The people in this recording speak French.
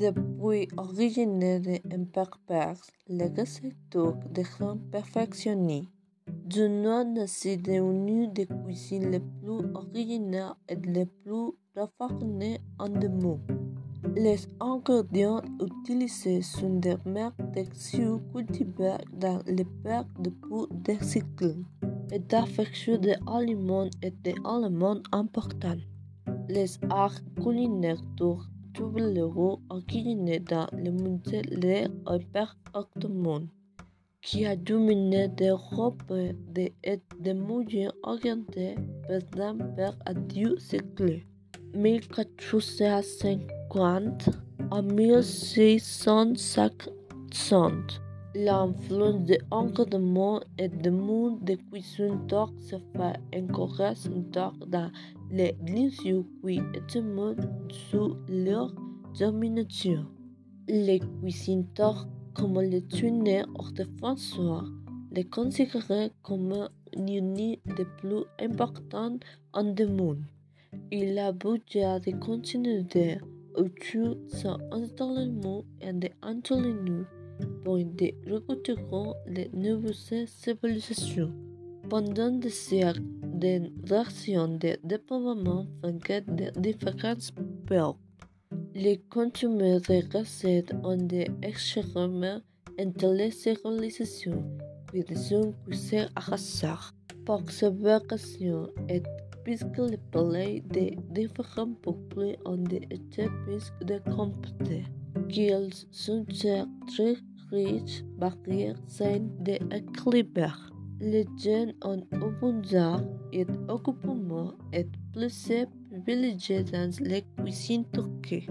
Depuis originaire d'Empire perse, les recettes turques sont perfectionnées. Junon est devenu des cuisines les plus originales et les plus raffinées en monde. Les ingrédients utilisés sont des marques textiles cultivées dans les parcs depuis des siècles et d'affection des aliments et des aliments importants. Les arts culinaires turcs leur origine dans le de l'Empire ottoman, qui a dominé l'Europe et des Moyen orienté pendant de deux siècles. 1450 à 1660. L'influence des ingrédients et du monde de cuisine turque se fait encore sentir dans les qui étaient sous leur domination. Les cuisines comme les tunnés hors de François, les considéraient comme l'une des plus importantes en du monde. Il a budget de continuer autour son entraînement et d'entraînement pour de recruter les nouvelles civilisations. Pendant des siècles, des versions de déploiement venaient de différents peuples. Les consommateurs de recettes ont des entre les civilisations qui sont cuisées à hasard. Pour ces variations et puisque les palais des différents peuples ont été plus de compter, qu'ils sont très riches, variés, sains et équilibrés. Les jeunes ont abondance et occupement et plus privilégiés dans les cuisines turques.